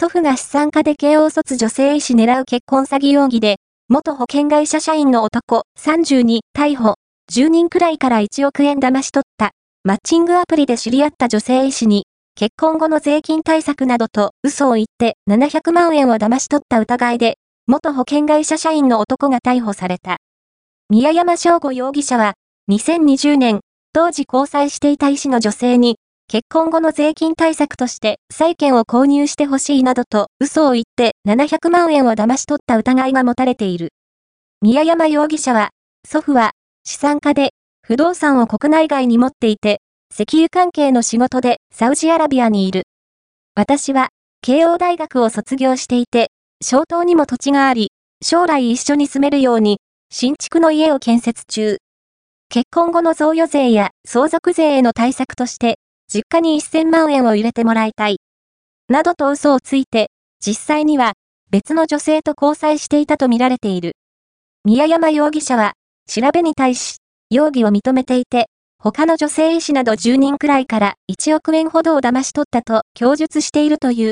祖父が資産家で慶応卒女性医師狙う結婚詐欺容疑で、元保険会社社員の男32逮捕、10人くらいから1億円騙し取った、マッチングアプリで知り合った女性医師に、結婚後の税金対策などと嘘を言って700万円を騙し取った疑いで、元保険会社社員の男が逮捕された。宮山翔吾容疑者は、2020年、当時交際していた医師の女性に、結婚後の税金対策として債券を購入してほしいなどと嘘を言って700万円を騙し取った疑いが持たれている。宮山容疑者は、祖父は資産家で不動産を国内外に持っていて、石油関係の仕事でサウジアラビアにいる。私は慶応大学を卒業していて、小島にも土地があり、将来一緒に住めるように新築の家を建設中。結婚後の贈与税や相続税への対策として実家に1000万円を入れてもらいたい。などと嘘をついて、実際には別の女性と交際していたとみられている。宮山容疑者は、調べに対し、容疑を認めていて、他の女性医師など10人くらいから1億円ほどを騙し取ったと供述しているという。